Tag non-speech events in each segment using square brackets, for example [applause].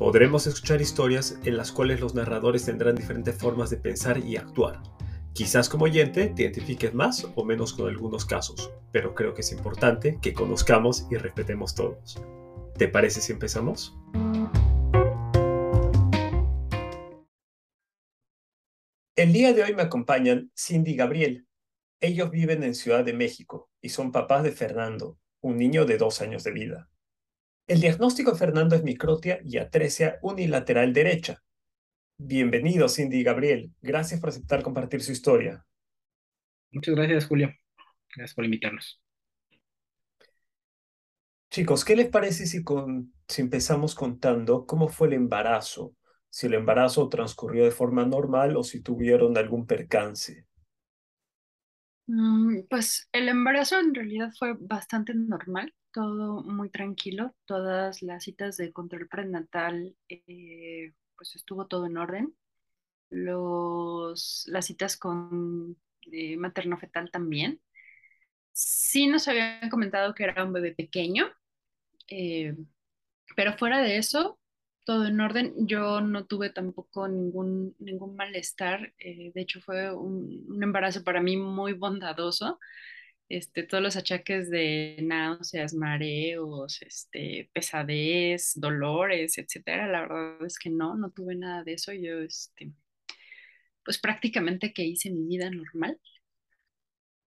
Podremos escuchar historias en las cuales los narradores tendrán diferentes formas de pensar y actuar. Quizás como oyente te identifiques más o menos con algunos casos, pero creo que es importante que conozcamos y respetemos todos. ¿Te parece si empezamos? El día de hoy me acompañan Cindy y Gabriel. Ellos viven en Ciudad de México y son papás de Fernando, un niño de dos años de vida. El diagnóstico de Fernando es microtia y atresia unilateral derecha. Bienvenido, Cindy y Gabriel. Gracias por aceptar compartir su historia. Muchas gracias, Julio. Gracias por invitarnos. Chicos, ¿qué les parece si, con, si empezamos contando cómo fue el embarazo? Si el embarazo transcurrió de forma normal o si tuvieron algún percance. Mm, Pues el embarazo en realidad fue bastante normal, todo muy tranquilo, todas las citas de control prenatal, eh, pues estuvo todo en orden. Los, las citas con eh, materno-fetal también. Sí nos habían comentado que era un bebé pequeño, eh, pero fuera de eso, todo en orden. Yo no tuve tampoco ningún, ningún malestar. eh, de hecho, fue un, un embarazo para mí muy bondadoso. Este, todos los achaques de náuseas, mareos, este, pesadez, dolores, etcétera, la verdad es que no, no tuve nada de eso. Yo, este, pues prácticamente que hice mi vida normal.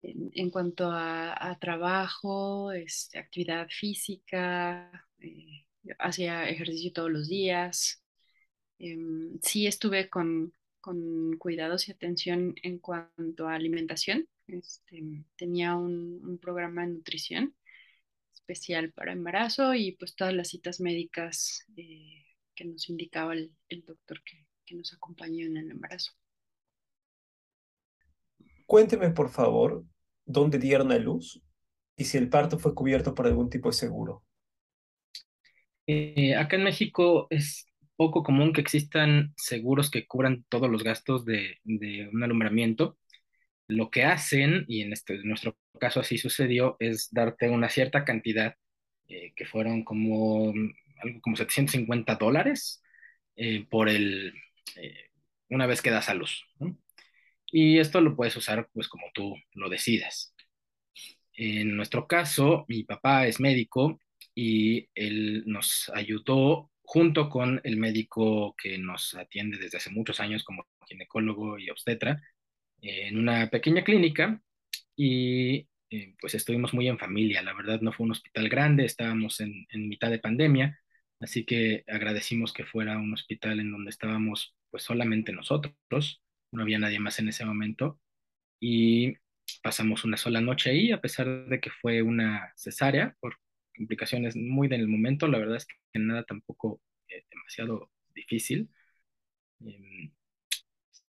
En, cuanto a, trabajo, este, actividad física, eh, hacía ejercicio todos los días. Em, sí estuve con, con cuidados y atención en cuanto a alimentación. Este, tenía un, un programa de nutrición especial para embarazo y pues todas las citas médicas eh, que nos indicaba el, el doctor que, que nos acompañó en el embarazo. Cuénteme, por favor, dónde dieron a luz y si el parto fue cubierto por algún tipo de seguro. Eh, acá en México es poco común que existan seguros que cubran todos los gastos de, de un alumbramiento. Lo que hacen, y en, este, en nuestro caso así sucedió, es darte una cierta cantidad, eh, que fueron como mm, algo como 750 dólares eh, por el, eh, una vez que das a luz, ¿no? Y esto lo puedes usar pues como tú lo decidas. En nuestro caso, mi papá es médico y él nos ayudó junto con el médico que nos atiende desde hace muchos años como ginecólogo y obstetra en una pequeña clínica y eh, pues estuvimos muy en familia. La verdad no fue un hospital grande, estábamos en, en mitad de pandemia, así que agradecimos que fuera un hospital en donde estábamos pues solamente nosotros, no había nadie más en ese momento y pasamos una sola noche ahí, a pesar de que fue una cesárea por complicaciones muy del momento, la verdad es que nada tampoco eh, demasiado difícil. Eh,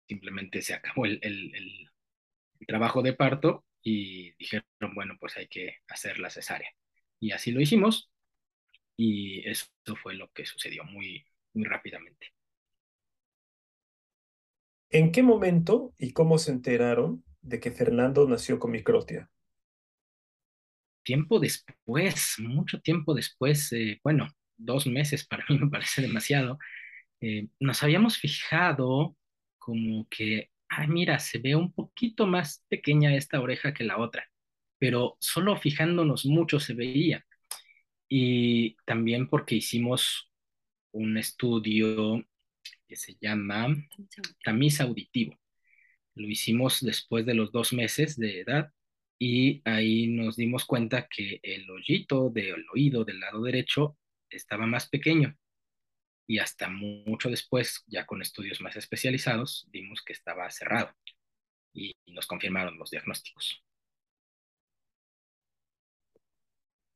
simplemente se acabó el, el, el, el, trabajo de parto y dijeron, bueno, pues hay que hacer la cesárea. Y así lo hicimos y eso fue lo que sucedió muy, muy rápidamente. ¿En qué momento y cómo se enteraron de que Fernando nació con microtia? Tiempo después, mucho tiempo después, eh, bueno, dos meses para mí me parece demasiado, eh, nos habíamos fijado como que, ay, mira, se ve un poquito más pequeña esta oreja que la otra, pero solo fijándonos mucho se veía. Y también porque hicimos un estudio que se llama tamiz auditivo. Lo hicimos después de los dos meses de edad y ahí nos dimos cuenta que el hoyito del oído del lado derecho estaba más pequeño y hasta mucho después, ya con estudios más especializados, vimos que estaba cerrado y nos confirmaron los diagnósticos.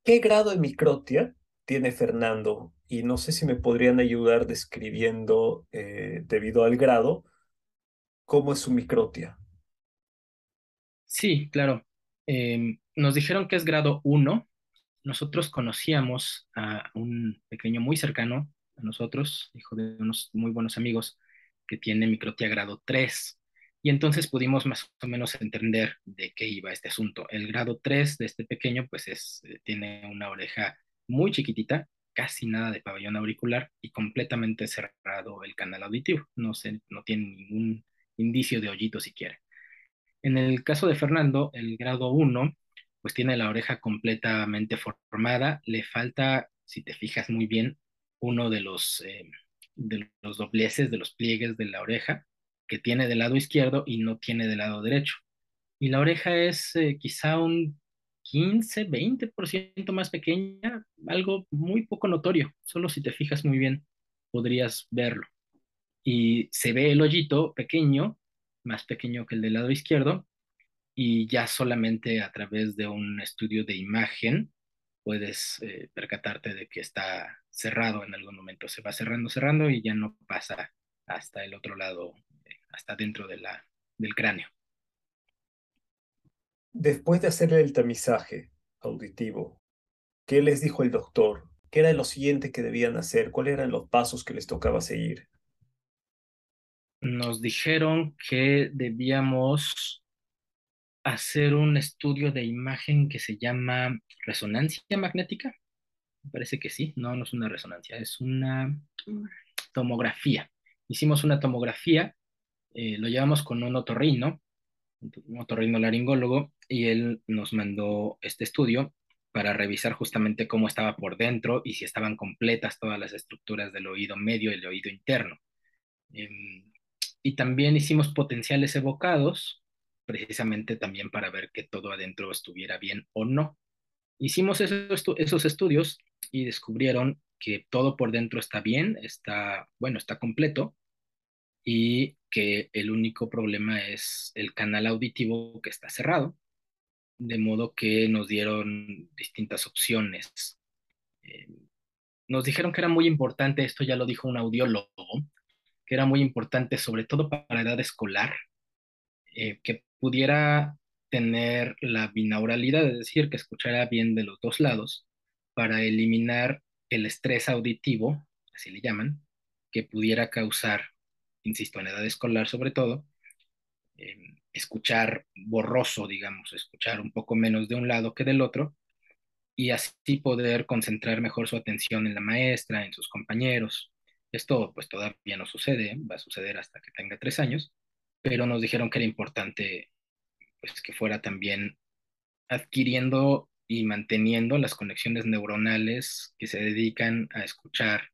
¿Qué grado de microtia tiene Fernando? Y no sé si me podrían ayudar describiendo, eh, debido al grado, cómo es su microtia? Sí, claro. Em, nos dijeron que es grado 1. Nosotros conocíamos a un pequeño muy cercano a nosotros, hijo de unos muy buenos amigos, que tiene microtia grado 3. Y entonces pudimos más o menos entender de qué iba este asunto. El grado 3 de este pequeño, pues es, eh, tiene una oreja muy chiquitita, casi nada de pabellón auricular y completamente cerrado el canal auditivo. No, se, no tiene ningún indicio de hoyito siquiera. En el caso de Fernando, el grado 1, pues tiene la oreja completamente formada. Le falta, si te fijas muy bien, uno de los, eh, de los dobleces, de los pliegues de la oreja que tiene del lado izquierdo y no tiene del lado derecho. Y la oreja es eh, quizá un 15, 20% más pequeña, algo muy poco notorio. Solo si te fijas muy bien podrías verlo. Y se ve el hoyito pequeño, más pequeño que el del lado izquierdo, y ya solamente a través de un estudio de imagen puedes eh, percatarte de que está cerrado en algún momento. Se va cerrando, cerrando y ya no pasa hasta el otro lado hasta dentro de la, del cráneo. Después de hacer el tamizaje auditivo, ¿qué les dijo el doctor? ¿Qué era lo siguiente que debían hacer? ¿Cuáles eran los pasos que les tocaba seguir? Nos dijeron que debíamos hacer un estudio de imagen que se llama resonancia magnética. Me parece que sí, no, no es una resonancia, es una tomografía. Hicimos una tomografía eh, lo llevamos con un otorrino, un otorrino laringólogo, y él nos mandó este estudio para revisar justamente cómo estaba por dentro y si estaban completas todas las estructuras del oído medio y el oído interno. Em, y también hicimos potenciales evocados, precisamente también para ver que todo adentro estuviera bien o no. Hicimos esos, esos estudios y descubrieron que todo por dentro está bien, está, bueno, está completo, y que el único problema es el canal auditivo que está cerrado, de modo que nos dieron distintas opciones. Eh, nos dijeron que era muy importante, esto ya lo dijo un audiólogo, que era muy importante sobre todo para edad escolar, eh, que pudiera tener la binauralidad, es decir, que escuchara bien de los dos lados, para eliminar el estrés auditivo, así le llaman, que pudiera causar insisto, en edad escolar sobre todo, eh, escuchar borroso, digamos, escuchar un poco menos de un lado que del otro, y así poder concentrar mejor su atención en la maestra, en sus compañeros. Esto pues todavía no sucede, va a suceder hasta que tenga tres años, pero nos dijeron que era importante pues que fuera también adquiriendo y manteniendo las conexiones neuronales que se dedican a escuchar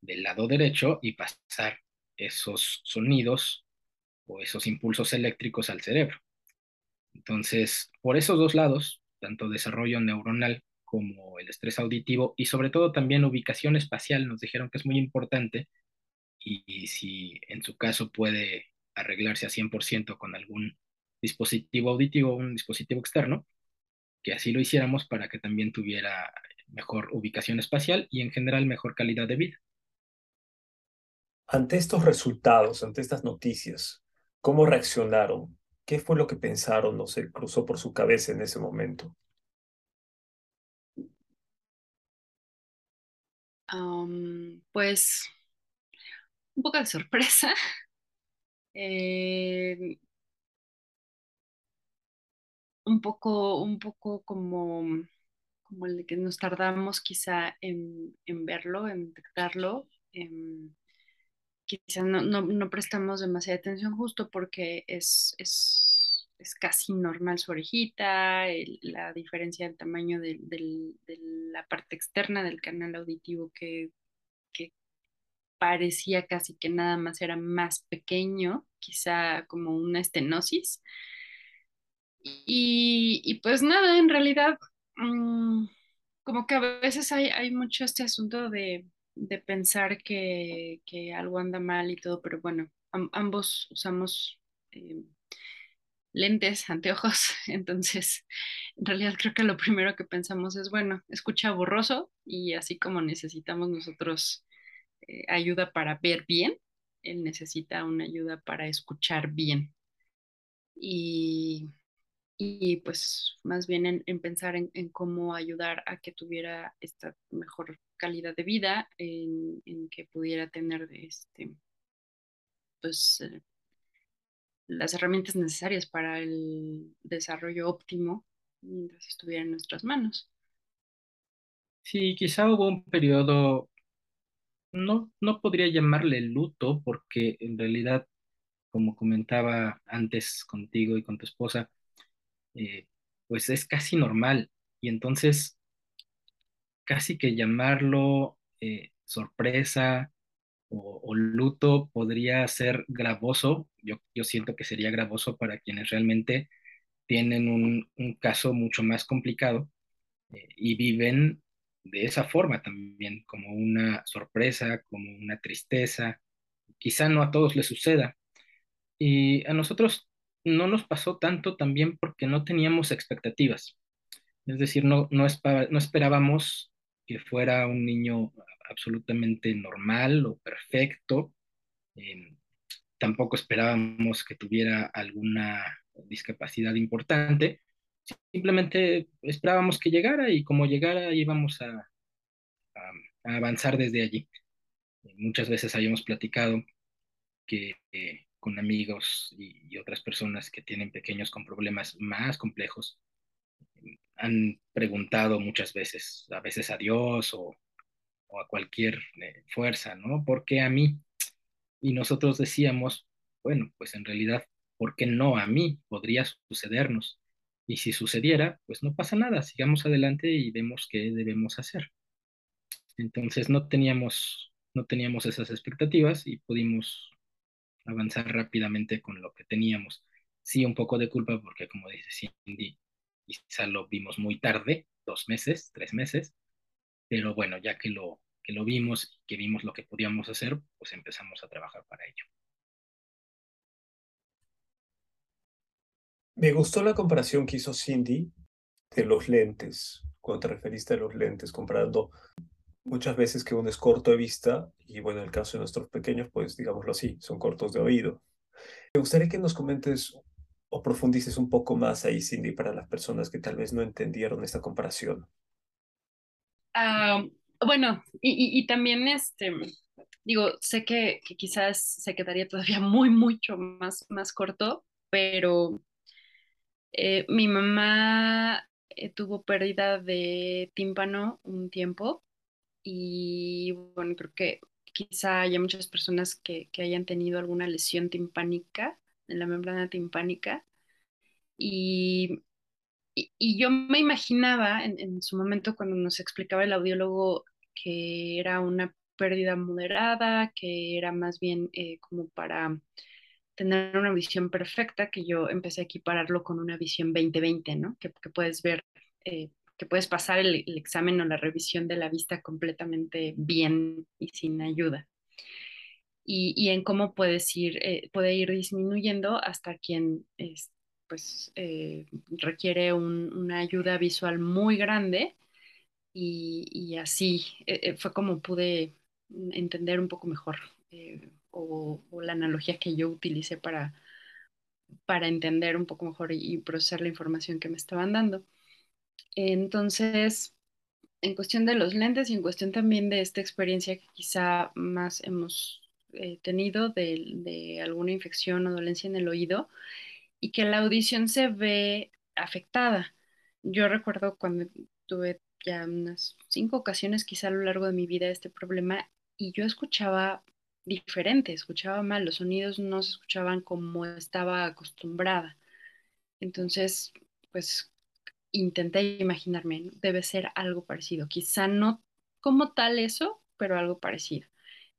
del lado derecho y pasar esos sonidos o esos impulsos eléctricos al cerebro. Entonces, por esos dos lados, tanto desarrollo neuronal como el estrés auditivo y sobre todo también ubicación espacial, nos dijeron que es muy importante y, si en su caso puede arreglarse a 100% con algún dispositivo auditivo, un dispositivo externo, que así lo hiciéramos para que también tuviera mejor ubicación espacial y en general mejor calidad de vida. Ante estos resultados, ante estas noticias, ¿cómo reaccionaron? ¿Qué fue lo que pensaron o se cruzó por su cabeza en ese momento? pues un poco de sorpresa. [laughs] Eh, un poco, un poco como, como el de que nos tardamos quizá en, en verlo, en detectarlo. En, quizás no, no, no, prestamos demasiada atención justo porque es, es, es casi normal su orejita, la diferencia del tamaño de, la parte externa del canal auditivo que parecía casi que nada más era más pequeño, quizá como una estenosis. Y, y pues nada, en realidad, mmm, como que a veces hay, hay mucho este asunto de de pensar que, algo anda mal y todo, pero bueno, ambos usamos eh, lentes, anteojos, [laughs] entonces en realidad creo que lo primero que pensamos es, bueno, escucha borroso y así como necesitamos nosotros eh, ayuda para ver bien, él necesita una ayuda para escuchar bien. Y, y pues más bien en, pensar en, cómo ayudar a que tuviera esta mejor calidad de vida, en, que pudiera tener este, pues, eh, las herramientas necesarias para el desarrollo óptimo mientras estuviera en nuestras manos. Sí, quizá hubo un periodo, no, no podría llamarle luto, porque en realidad, como comentaba antes contigo y con tu esposa, eh, pues es casi normal. Y entonces, casi que llamarlo eh, sorpresa o, luto podría ser gravoso. Yo, yo siento que sería gravoso para quienes realmente tienen un, un caso mucho más complicado eh, y viven de esa forma también, como una sorpresa, como una tristeza. Quizá no a todos les suceda. Y a nosotros no nos pasó tanto también porque no teníamos expectativas. Es decir, no, no, no esperábamos que fuera un niño absolutamente normal o perfecto. Eh, tampoco esperábamos que tuviera alguna discapacidad importante. Simplemente esperábamos que llegara y como llegara íbamos a, avanzar desde allí. Muchas veces habíamos platicado que con amigos y, otras personas que tienen pequeños con problemas más complejos, han preguntado muchas veces, a veces a Dios o, a cualquier eh, fuerza, ¿no? ¿Por qué a mí? Y nosotros decíamos, bueno, pues en realidad, ¿por qué no a mí? Podría sucedernos. Y si sucediera, pues no pasa nada, sigamos adelante y vemos qué debemos hacer. Entonces no teníamos, no teníamos esas expectativas y pudimos avanzar rápidamente con lo que teníamos. Sí, un poco de culpa porque, como dice Cindy, quizá lo vimos muy tarde, dos meses, tres meses, pero bueno, ya que lo, que lo vimos y que vimos lo que podíamos hacer, pues empezamos a trabajar para ello. Me gustó la comparación que hizo Cindy de los lentes, cuando te referiste a los lentes, comparando muchas veces que uno es corto de vista y bueno, en el caso de nuestros pequeños, pues digámoslo así, son cortos de oído. Me gustaría que nos comentes o profundices un poco más ahí, Cindy, para las personas que tal vez no entendieron esta comparación. Ah, bueno, y, también este, digo, sé que, quizás se quedaría todavía muy, mucho más, más corto, pero eh, mi mamá eh, tuvo pérdida de tímpano un tiempo y bueno, creo que quizá haya muchas personas que, hayan tenido alguna lesión timpánica en la membrana timpánica y, y, yo me imaginaba en, su momento cuando nos explicaba el audiólogo que era una pérdida moderada, que era más bien eh, como para tener una visión perfecta, que yo empecé a equipararlo con una visión 2020, ¿no? Que, puedes ver, eh, que puedes pasar el, examen o la revisión de la vista completamente bien y sin ayuda. Y, en cómo puedes ir, eh, puede ir disminuyendo hasta quien pues, eh, requiere una ayuda visual muy grande. Y, así fue como pude entender un poco mejor o, la analogía que yo utilicé para, para entender un poco mejor y, procesar la información que me estaban dando. Entonces, en cuestión de los lentes y en cuestión también de esta experiencia que quizá más hemos eh, tenido de, de, alguna infección o dolencia en el oído y que la audición se ve afectada. Yo recuerdo cuando tuve ya unas cinco ocasiones quizá a lo largo de mi vida este problema y yo escuchaba diferente, escuchaba mal, los sonidos no se escuchaban como estaba acostumbrada. Entonces, pues intenté imaginarme, debe ser algo parecido, quizá no como tal eso, pero algo parecido.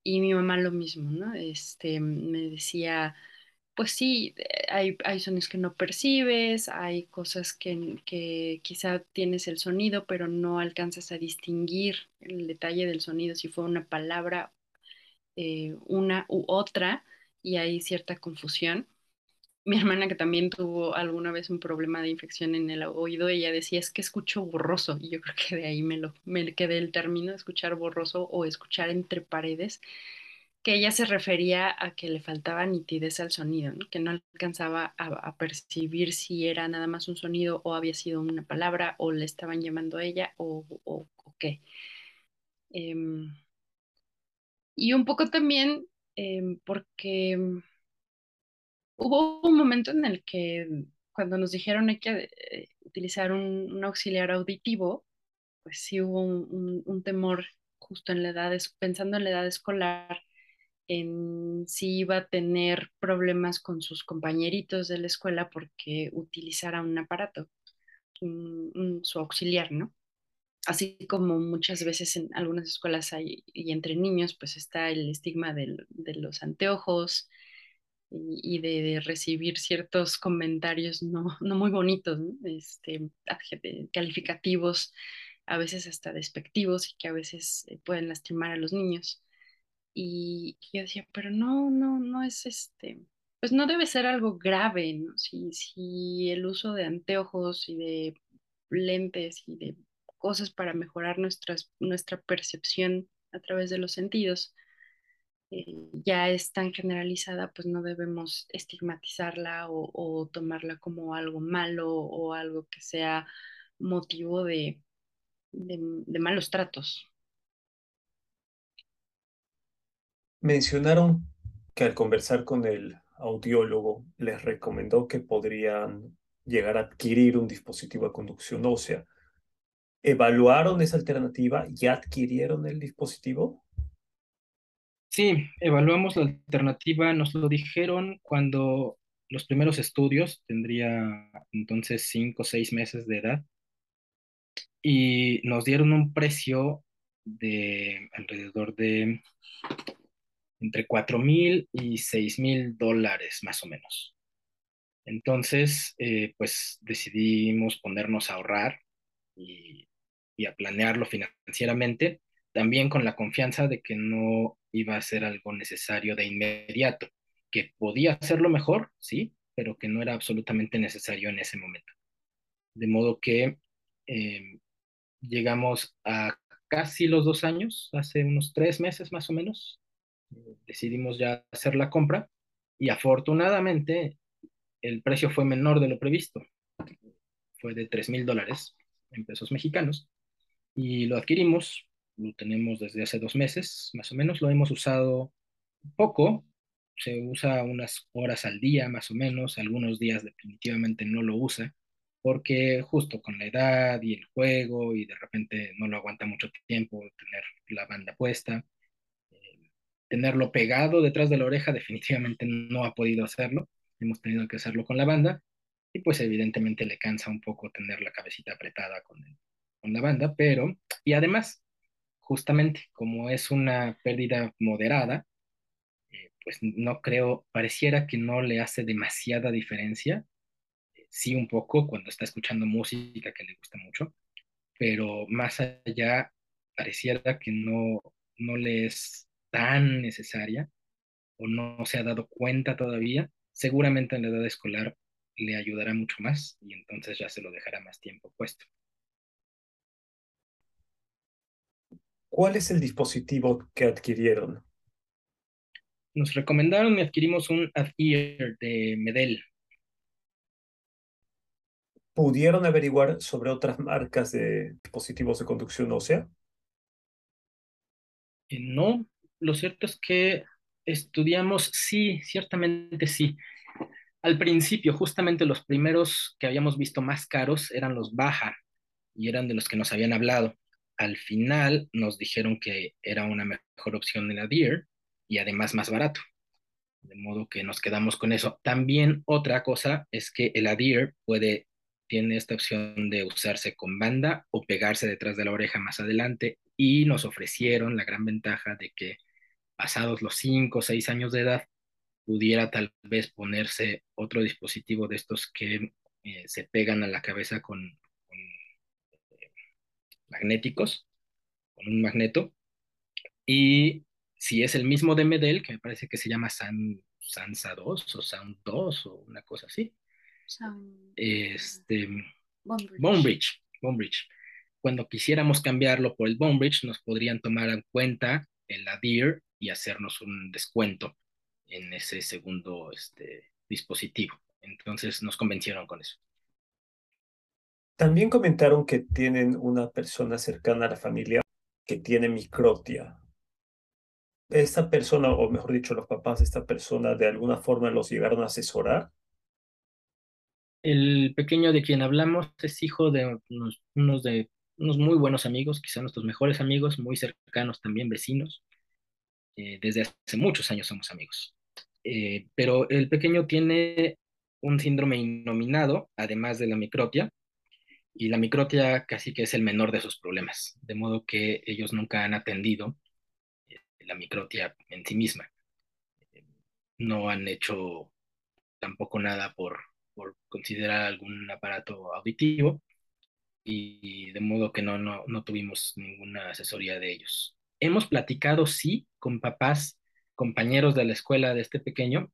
Y mi mamá lo mismo, ¿no? Este, me decía, pues sí, hay, hay sonidos que no percibes, hay cosas que, que quizá tienes el sonido, pero no alcanzas a distinguir el detalle del sonido, si fue una palabra eh, una u otra y hay cierta confusión. Mi hermana que también tuvo alguna vez un problema de infección en el oído, ella decía es que escucho borroso y yo [laughs] creo que de ahí me lo me quedé el término escuchar borroso o escuchar entre paredes que ella se refería a que le faltaba nitidez al sonido, que no alcanzaba a, percibir si era nada más un sonido o había sido una palabra o le estaban llamando a ella o, qué. Em, y un poco también em, porque hubo un momento en el que cuando nos dijeron hay que eh, utilizar un, auxiliar auditivo, pues sí hubo un, temor justo en la edad, pensando en la edad escolar, en si iba a tener problemas con sus compañeritos de la escuela porque utilizara un aparato, su auxiliar, ¿no? Así como muchas veces en algunas escuelas hay, y entre niños, pues está el estigma de los anteojos, y, de, recibir ciertos comentarios no, [laughs] no muy bonitos, Este, calificativos, a veces hasta despectivos y que a veces eh, pueden lastimar a los niños. Y, yo decía, pero no, no, no es este, pues no debe ser algo grave, ¿no? Si, si el uso de anteojos y de lentes y de cosas para mejorar nuestras, nuestra percepción a través de los sentidos eh, ya es tan generalizada, pues no debemos estigmatizarla o, tomarla como algo malo o algo que sea motivo de, de, malos tratos. Mencionaron que al conversar con el audiólogo les recomendó que podrían llegar a adquirir un dispositivo de conducción ósea. ¿Evaluaron esa alternativa y adquirieron el dispositivo? Sí, evaluamos la alternativa, nos lo dijeron cuando los primeros estudios, tendría entonces cinco o seis meses de edad, y nos dieron un precio de alrededor de entre cuatro mil y seis mil dólares más o menos. Entonces, eh, pues decidimos ponernos a ahorrar y, y a planearlo financieramente, también con la confianza de que no iba a ser algo necesario de inmediato, que podía hacerlo mejor, sí, pero que no era absolutamente necesario en ese momento. De modo que em, llegamos a casi los dos años, hace unos tres meses más o menos, decidimos ya hacer la compra y afortunadamente el precio fue menor de lo previsto. Fue de tres mil dólares en pesos mexicanos y lo adquirimos lo tenemos desde hace dos meses, más o menos, lo hemos usado poco, se usa unas horas al día más o menos, algunos días definitivamente no lo usa, porque justo con la edad y el juego y de repente no lo aguanta mucho tiempo tener la banda puesta, eh, tenerlo pegado detrás de la oreja definitivamente no ha podido hacerlo, hemos tenido que hacerlo con la banda y pues evidentemente le cansa un poco tener la cabecita apretada con, la banda, pero y además justamente como es una pérdida moderada, eh, pues no creo, pareciera que no le hace demasiada diferencia, eh, sí un poco cuando está escuchando música que le gusta mucho, pero más allá pareciera que no, no le es tan necesaria o no se ha dado cuenta todavía, seguramente en la edad escolar le ayudará mucho más y entonces ya se lo dejará más tiempo puesto. ¿Cuál es el dispositivo que adquirieron? Nos recomendaron y adquirimos un Ad-Ear de Medel. ¿Pudieron averiguar sobre otras marcas de dispositivos de conducción ósea? Eh, no, lo cierto es que estudiamos, sí, ciertamente sí. Al principio, justamente los primeros que habíamos visto más caros eran los Baja y eran de los que nos habían hablado al final nos dijeron que era una mejor opción de la Deer y además más barato. De modo que nos quedamos con eso. También otra cosa es que el Adir puede, tiene esta opción de usarse con banda o pegarse detrás de la oreja más adelante y nos ofrecieron la gran ventaja de que pasados los 5 o 6 años de edad pudiera tal vez ponerse otro dispositivo de estos que eh, se pegan a la cabeza con, magnéticos, con un magneto, y si es el mismo de Medel, que me parece que se llama San, Sansa 2 o Sound 2 o una cosa así, este, Bonebridge. Bonebridge. Cuando quisiéramos cambiarlo por el Bonebridge, nos podrían tomar en cuenta el ADIR y hacernos un descuento en ese segundo este, dispositivo. Entonces nos convencieron con eso. También comentaron que tienen una persona cercana a la familia que tiene microtia. Esta persona, o mejor dicho, los papás de esta persona, de alguna forma los llegaron a asesorar. El pequeño de quien hablamos es hijo de unos, de unos muy buenos amigos, quizá nuestros mejores amigos, muy cercanos también, vecinos. Eh, desde hace muchos años somos amigos. Eh, pero el pequeño tiene un síndrome innominado, además de la microtia, y la microtia casi que es el menor de sus problemas, de modo que ellos nunca han atendido eh, la microtia en sí misma. No han hecho tampoco nada por, por considerar algún aparato auditivo y de modo que no, no, no tuvimos ninguna asesoría de ellos. Hemos platicado, sí, con papás, compañeros de la escuela de este pequeño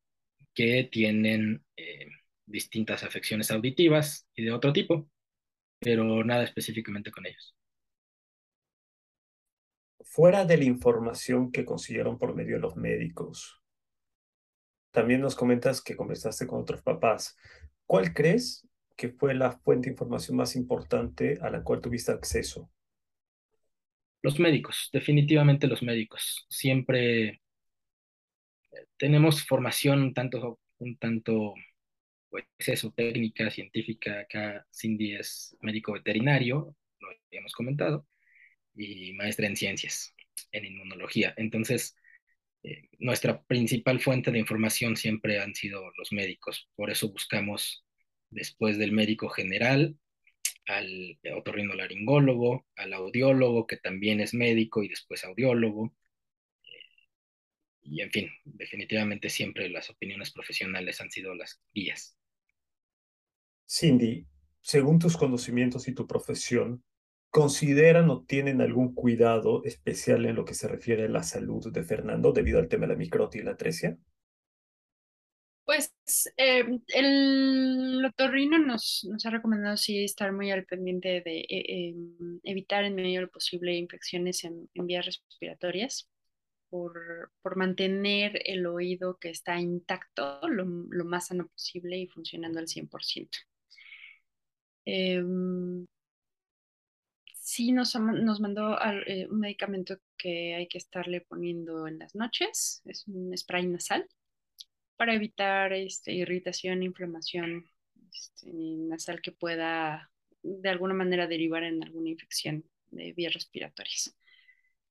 que tienen eh, distintas afecciones auditivas y de otro tipo pero nada específicamente con ellos. Fuera de la información que consiguieron por medio de los médicos, también nos comentas que conversaste con otros papás. ¿Cuál crees que fue la fuente de información más importante a la cual tuviste acceso? Los médicos, definitivamente los médicos. Siempre eh, tenemos formación un tanto, un tanto pues eso, técnica científica, acá Cindy es médico veterinario, lo habíamos comentado, y maestra en ciencias, en inmunología. Entonces, eh, nuestra principal fuente de información siempre han sido los médicos, por eso buscamos después del médico general al otorrinolaringólogo, al audiólogo, que también es médico y después audiólogo. Eh, y en fin, definitivamente siempre las opiniones profesionales han sido las guías. Cindy, según tus conocimientos y tu profesión, ¿consideran o tienen algún cuidado especial en lo que se refiere a la salud de Fernando debido al tema de la microtia y la atresia? Pues eh, el otorrino nos, nos ha recomendado sí estar muy al pendiente de eh, em, evitar en medio de lo posible infecciones en, vías respiratorias por, por, mantener el oído que está intacto lo, lo más sano posible y funcionando al 100%. Em, sí nos, nos mandó eh, un medicamento que hay que estarle poniendo en las noches, es un spray nasal, para evitar este, irritación, inflamación este, nasal que pueda de alguna manera derivar en alguna infección de vías respiratorias.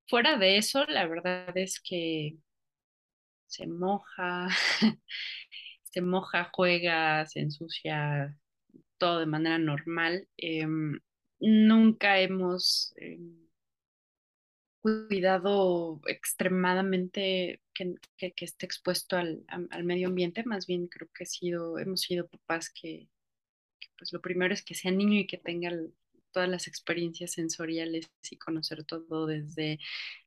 Fuera de eso, la verdad es que se moja, [laughs] se moja, juega, se ensucia, todo de manera normal. Em, nunca hemos em, cuidado extremadamente que, esté expuesto al, medio ambiente, más bien creo que sido, hemos sido papás que, pues lo primero es que sea niño y que tenga todas las experiencias sensoriales y conocer todo desde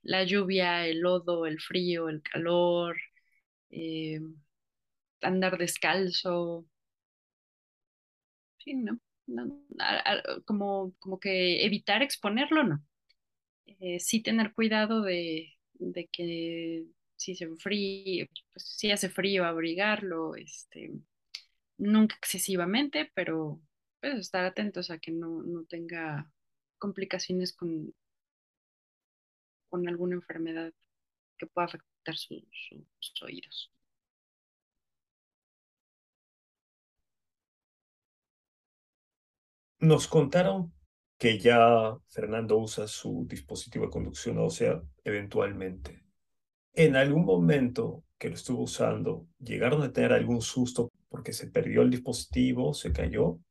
la lluvia, el lodo, el frío, el calor, em, andar descalzo, sí, ¿no? como, como que evitar exponerlo, ¿no? Eh, sí tener cuidado de, que si se frío, pues, si hace frío, abrigarlo, este, nunca excesivamente, pero pues, estar atentos a que no, tenga complicaciones con, con alguna enfermedad que pueda afectar sus oídos. Nos contaron que ya Fernando usa su dispositivo de conducción ósea eventualmente. En algún momento que lo estuvo usando, ¿llegaron a tener algún susto porque se perdió el dispositivo, se cayó?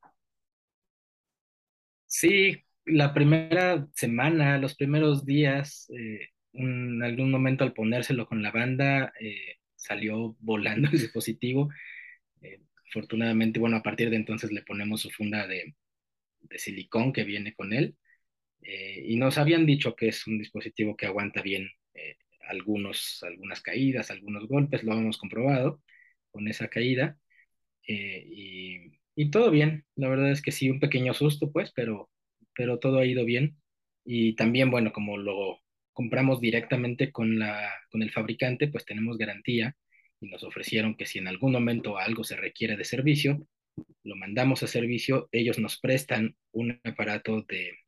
Sí, la primera semana, los primeros días, eh, en algún momento al ponérselo con la banda, eh, salió volando el dispositivo. Eh, afortunadamente, bueno, a partir de entonces le ponemos su funda de, de silicón que viene con él. Eh, y nos habían dicho que es un dispositivo que aguanta bien eh, algunos, algunas caídas, algunos golpes, lo hemos comprobado con esa caída. Eh, y, y, todo bien, la verdad es que sí, un pequeño susto, pues, pero, pero todo ha ido bien. Y también, bueno, como lo, compramos directamente con, la, con el fabricante, pues tenemos garantía y nos ofrecieron que si en algún momento algo se requiere de servicio, lo mandamos a servicio, ellos nos prestan un aparato de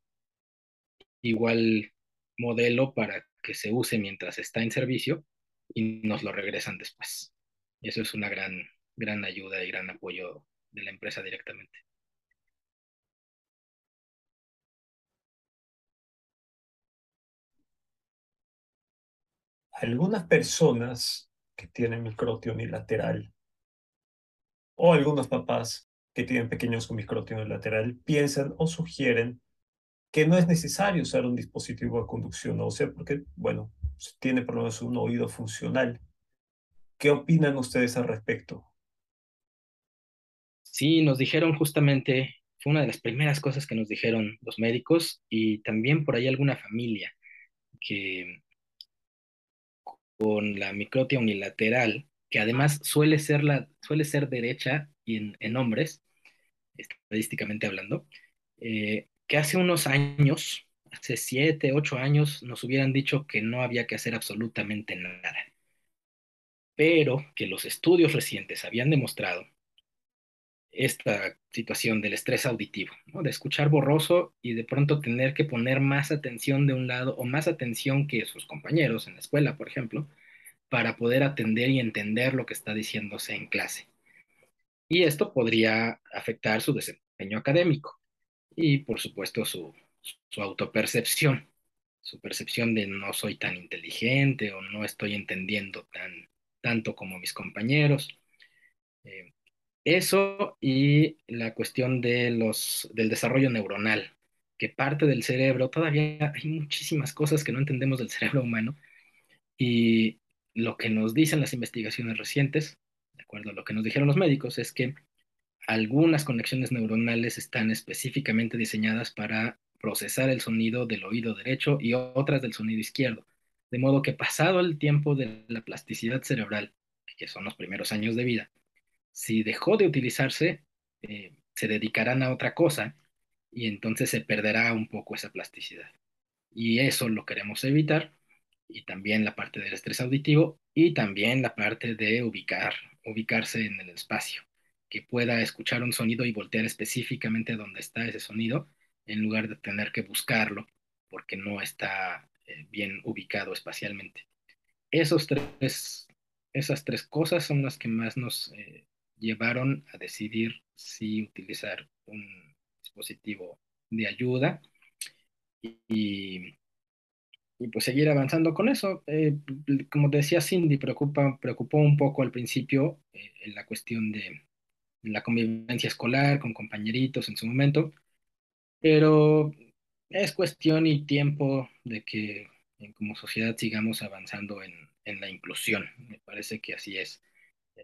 igual modelo para que se use mientras está en servicio y nos lo regresan después. Y eso es una gran, gran ayuda y gran apoyo de la empresa directamente. Algunas personas que tienen microtio unilateral o algunos papás que tienen pequeños con microtio unilateral piensan o sugieren que no es necesario usar un dispositivo de conducción ósea porque, bueno, tiene por lo menos un oído funcional. ¿Qué opinan ustedes al respecto? Sí, nos dijeron justamente, fue una de las primeras cosas que nos dijeron los médicos y también por ahí alguna familia que con la microtia unilateral, que además suele ser, la, suele ser derecha y en, hombres, estadísticamente hablando, eh, que hace unos años, hace siete, ocho años, nos hubieran dicho que no había que hacer absolutamente nada, pero que los estudios recientes habían demostrado esta situación del estrés auditivo, ¿no? de escuchar borroso y de pronto tener que poner más atención de un lado o más atención que sus compañeros en la escuela, por ejemplo, para poder atender y entender lo que está diciéndose en clase. Y esto podría afectar su desempeño académico y, por supuesto, su, su autopercepción, su percepción de no soy tan inteligente o no estoy entendiendo tan, tanto como mis compañeros. Eh, eso y la cuestión de los, del desarrollo neuronal, que parte del cerebro, todavía hay muchísimas cosas que no entendemos del cerebro humano y lo que nos dicen las investigaciones recientes, de acuerdo a lo que nos dijeron los médicos, es que algunas conexiones neuronales están específicamente diseñadas para procesar el sonido del oído derecho y otras del sonido izquierdo. De modo que pasado el tiempo de la plasticidad cerebral, que son los primeros años de vida, si dejó de utilizarse, eh, se dedicarán a otra cosa y entonces se perderá un poco esa plasticidad. Y eso lo queremos evitar y también la parte del estrés auditivo y también la parte de ubicar, ubicarse en el espacio, que pueda escuchar un sonido y voltear específicamente donde está ese sonido en lugar de tener que buscarlo porque no está eh, bien ubicado espacialmente. Esos tres, esas tres cosas son las que más nos eh, llevaron a decidir si utilizar un dispositivo de ayuda y, y pues seguir avanzando con eso. Eh, como decía Cindy, preocupa, preocupó un poco al principio eh, en la cuestión de la convivencia escolar con compañeritos en su momento, pero es cuestión y tiempo de que como sociedad sigamos avanzando en, en la inclusión. Me parece que así es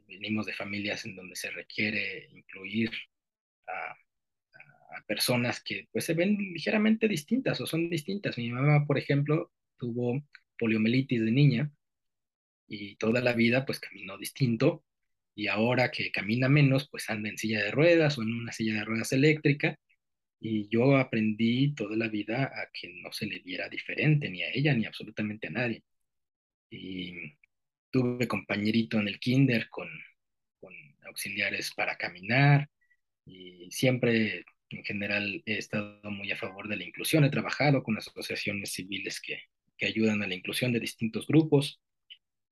venimos de familias en donde se requiere incluir a, personas que pues se ven ligeramente distintas o son distintas. Mi mamá, por ejemplo, tuvo poliomielitis de niña y toda la vida pues caminó distinto y ahora que camina menos pues anda en silla de ruedas o en una silla de ruedas eléctrica y yo aprendí toda la vida a que no se le viera diferente ni a ella ni absolutamente a nadie. Y tuve compañerito en el kinder con, con auxiliares para caminar y siempre en general he estado muy a favor de la inclusión. He trabajado con asociaciones civiles que, que ayudan a la inclusión de distintos grupos.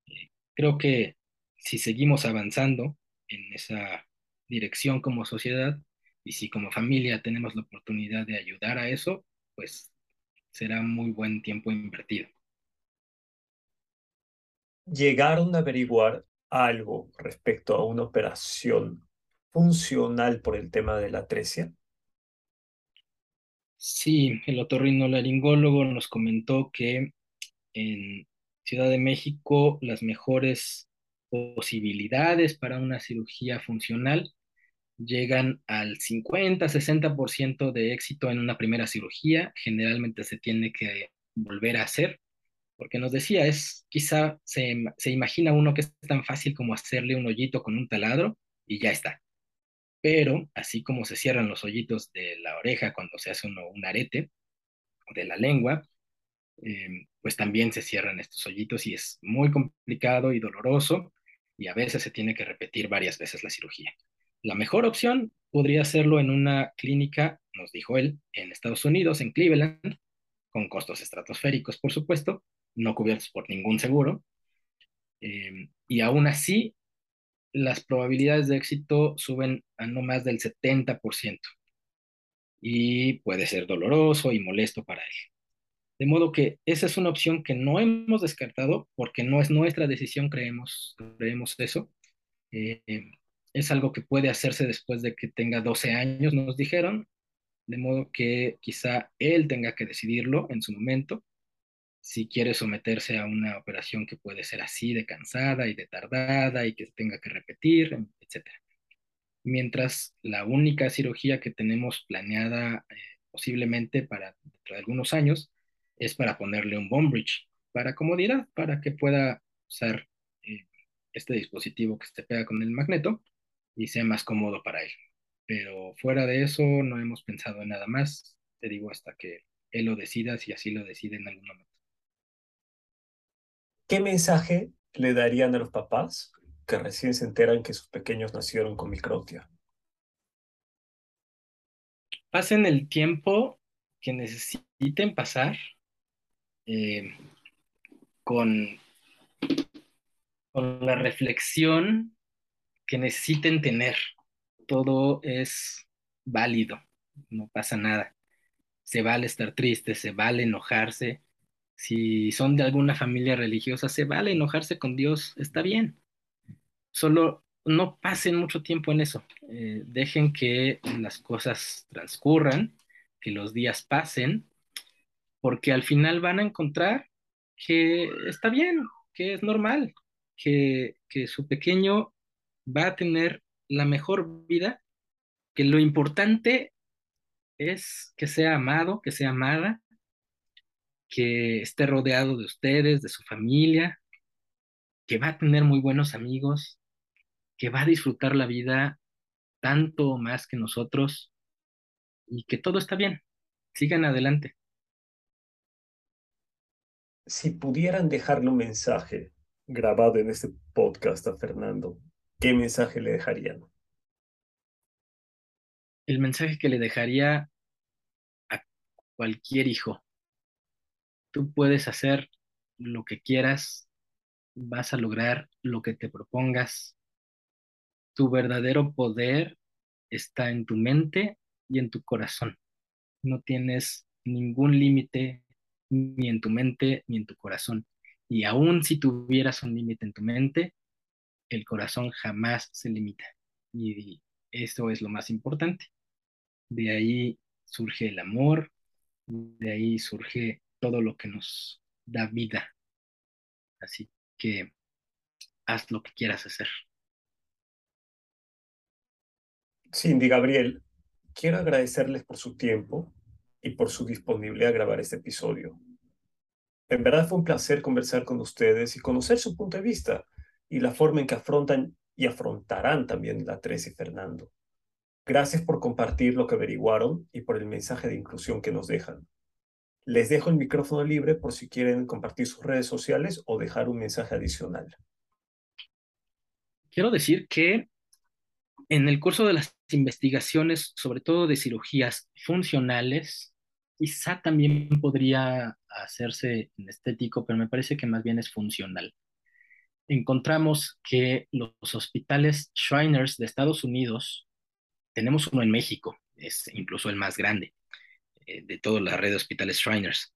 Eh, creo que si seguimos avanzando en esa dirección como sociedad y si como familia tenemos la oportunidad de ayudar a eso, pues será muy buen tiempo invertido llegaron a averiguar algo respecto a una operación funcional por el tema de la atresia? Sí, el otorrinolaringólogo nos comentó que en Ciudad de México las mejores posibilidades para una cirugía funcional llegan al 50-60% de éxito en una primera cirugía. Generalmente se tiene que volver a hacer porque nos decía, es quizá se, imagina uno que es tan fácil como hacerle un hoyito con un taladro y ya está. Pero así como se cierran los hoyitos de la oreja cuando se hace uno un arete, de la lengua, eh, pues también se cierran estos hoyitos y es muy complicado y doloroso y a veces se tiene que repetir varias veces la cirugía. La mejor opción podría hacerlo en una clínica, nos dijo él, en Estados Unidos, en Cleveland, con costos estratosféricos, por supuesto, no cubiertos por ningún seguro. Eh, y aún así, las probabilidades de éxito suben a no más del 70% y puede ser doloroso y molesto para él. De modo que esa es una opción que no hemos descartado porque no es nuestra decisión, creemos, creemos eso. Eh, es algo que puede hacerse después de que tenga 12 años, nos dijeron, de modo que quizá él tenga que decidirlo en su momento, si quiere someterse a una operación que puede ser así de cansada y de tardada y que tenga que repetir, etc. Mientras la única cirugía que tenemos planeada eh, posiblemente para dentro de algunos años es para ponerle un bone bridge para comodidad, para que pueda usar eh, este dispositivo que se pega con el magneto y sea más cómodo para él. Pero fuera de eso no hemos pensado en nada más, te digo, hasta que él lo decida, si así lo decide en algún momento. ¿Qué mensaje le darían a los papás que recién se enteran que sus pequeños nacieron con microtia? Pasen el tiempo que necesiten pasar eh, con, la reflexión que necesiten tener. Todo es válido, no pasa nada. Se vale estar triste, se vale enojarse. Si son de alguna familia religiosa, se vale enojarse con Dios, está bien. Solo no pasen mucho tiempo en eso. Eh, dejen que las cosas transcurran, que los días pasen porque al final van a encontrar que está bien, que es normal, que, su pequeño va a tener la mejor vida, que lo importante es que sea amado, que sea amada, que esté rodeado de ustedes, de su familia, que va a tener muy buenos amigos, que va a disfrutar la vida tanto más que nosotros y que todo está bien. Sigan adelante si pudieran dejarle un mensaje grabado en este podcast a Fernando, ¿qué mensaje le dejarían? El mensaje que le dejaría a cualquier hijo. Tú puedes hacer lo que quieras, vas a lograr lo que te propongas. Tu verdadero poder está en tu mente y en tu corazón. No tienes ningún límite ni en tu mente ni en tu corazón. Y aún si tuvieras un límite en tu mente, el corazón jamás se limita. Y eso es lo más importante. De ahí surge el amor, de ahí surge todo lo que nos da vida. Así que haz lo que quieras hacer. Cindy Gabriel, quiero agradecerles por su tiempo y por su disponibilidad a grabar este episodio. En verdad fue un placer conversar con ustedes y conocer su punto de vista y la forma en que afrontan y afrontarán también la Tres y Fernando. Gracias por compartir lo que averiguaron y por el mensaje de inclusión que nos dejan. Les dejo el micrófono libre por si quieren compartir sus redes sociales o dejar un mensaje adicional. Quiero decir que en el curso de las investigaciones, sobre todo de cirugías funcionales, quizá también podría hacerse en estético, pero me parece que más bien es funcional. Encontramos que los hospitales Shriners de Estados Unidos, tenemos uno en México, es incluso el más grande eh, de toda la red de hospitales Shriners.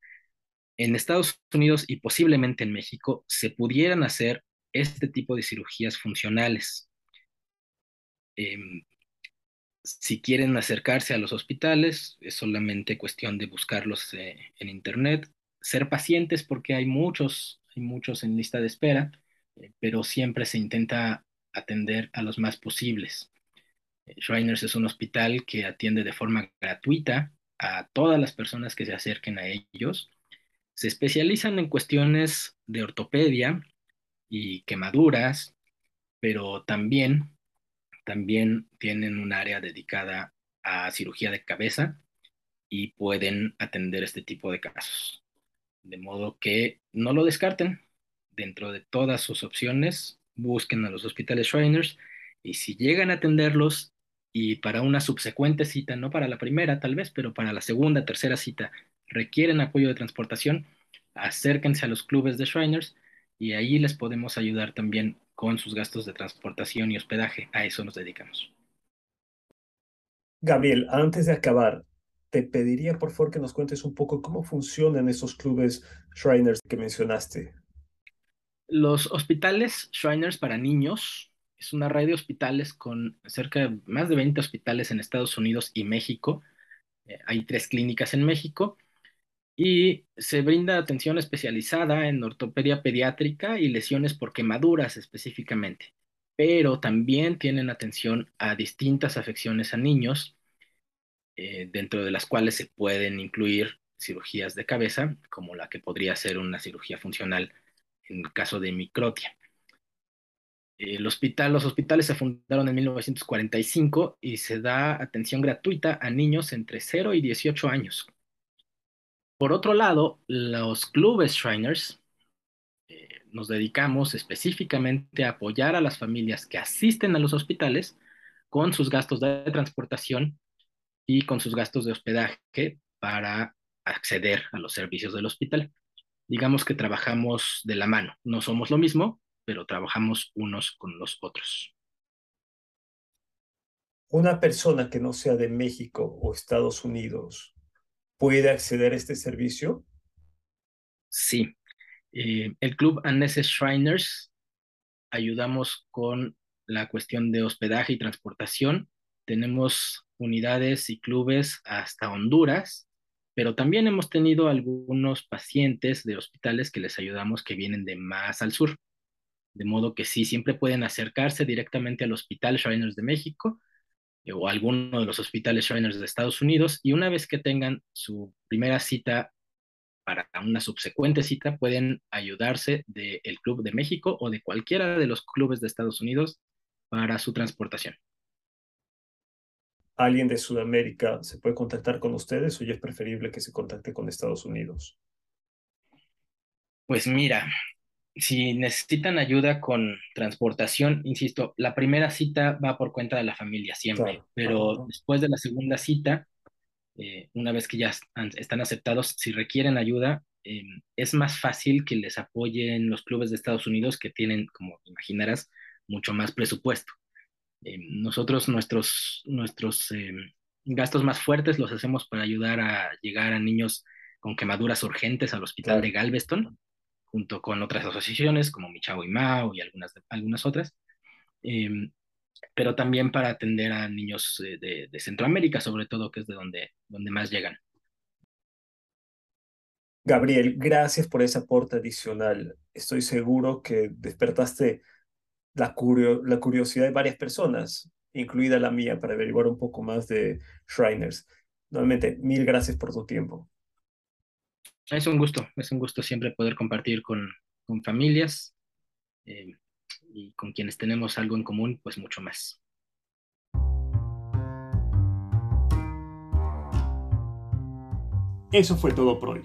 En Estados Unidos y posiblemente en México se pudieran hacer este tipo de cirugías funcionales. Em, si quieren acercarse a los hospitales, es solamente cuestión de buscarlos eh, en internet, ser pacientes porque hay muchos, hay muchos en lista de espera, eh, pero siempre se intenta atender a los más posibles. Eh, Shriners es un hospital que atiende de forma gratuita a todas las personas que se acerquen a ellos. Se especializan en cuestiones de ortopedia y quemaduras, pero también también tienen un área dedicada a cirugía de cabeza y pueden atender este tipo de casos. De modo que no lo descarten. Dentro de todas sus opciones, busquen a los hospitales Shriners y si llegan a atenderlos y para una subsecuente cita, no para la primera tal vez, pero para la segunda, tercera cita, requieren apoyo de transportación, acérquense a los clubes de Shriners y ahí les podemos ayudar también con sus gastos de transportación y hospedaje. A eso nos dedicamos. Gabriel, antes de acabar, te pediría por favor que nos cuentes un poco cómo funcionan esos clubes Shriners que mencionaste. Los hospitales Shriners para niños es una red de hospitales con cerca de más de 20 hospitales en Estados Unidos y México. Eh, hay tres clínicas en México y se brinda atención especializada en ortopedia pediátrica y lesiones por quemaduras específicamente, pero también tienen atención a distintas afecciones a niños, eh, dentro de las cuales se pueden incluir cirugías de cabeza, como la que podría ser una cirugía funcional en el caso de microtia. El hospital, los hospitales se fundaron en 1945 y se da atención gratuita a niños entre 0 y 18 años. Por otro lado, los clubes Shriners eh, nos dedicamos específicamente a apoyar a las familias que asisten a los hospitales con sus gastos de transportación y con sus gastos de hospedaje para acceder a los servicios del hospital digamos que trabajamos de la mano. No somos lo mismo, pero trabajamos unos con los otros. Una persona que no sea de México o Estados Unidos puede acceder a este servicio? Sí. Eh, el club Anneses Shriners ayudamos con la cuestión de hospedaje y transportación. Tenemos unidades y clubes hasta Honduras pero también hemos tenido algunos pacientes de hospitales que les ayudamos que vienen de más al sur. De modo que sí, siempre pueden acercarse directamente al Hospital Shriners de México o alguno de los hospitales Shriners de Estados Unidos y una vez que tengan su primera cita para una subsecuente cita, pueden ayudarse del Club de México o de cualquiera de los clubes de Estados Unidos para su transportación alguien de Sudamérica se puede contactar con ustedes o ya es preferible que se contacte con Estados Unidos? Pues mira, si necesitan ayuda con transportación, insisto, la primera cita va por cuenta de la familia siempre, pero después de la segunda cita, eh, una vez que ya están aceptados, si requieren ayuda, em, es más fácil que les apoyen los clubes de Estados Unidos que tienen, como imaginarás, mucho más presupuesto. Eh, nosotros nuestros, nuestros eh, gastos más fuertes los hacemos para ayudar a llegar a niños con quemaduras urgentes al hospital de Galveston, junto con otras asociaciones como Michao y Mao y algunas, algunas otras, em, pero también para atender a niños eh, de, de, Centroamérica, sobre todo, que es de donde, donde más llegan. Gabriel, gracias por ese aporte adicional. Estoy seguro que despertaste la, la curiosidad de varias personas, incluida la mía, para averiguar un poco más de Shriners. Nuevamente, mil gracias por tu tiempo. Es un gusto, es un gusto siempre poder compartir con, con familias eh, y con quienes tenemos algo en común, pues mucho más. Eso fue todo por hoy.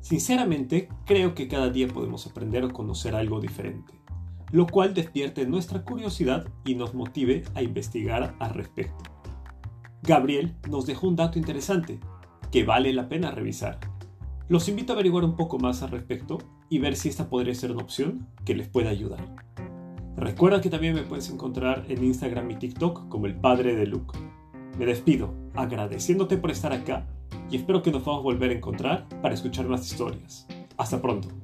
Sinceramente, creo que cada día podemos aprender o conocer algo diferente lo cual despierte nuestra curiosidad y nos motive a investigar al respecto. Gabriel nos dejó un dato interesante que vale la pena revisar. Los invito a averiguar un poco más al respecto y ver si esta podría ser una opción que les pueda ayudar. Recuerda que también me puedes encontrar en Instagram y TikTok como el padre de Luke. Me despido agradeciéndote por estar acá y espero que nos podamos volver a encontrar para escuchar más historias. Hasta pronto.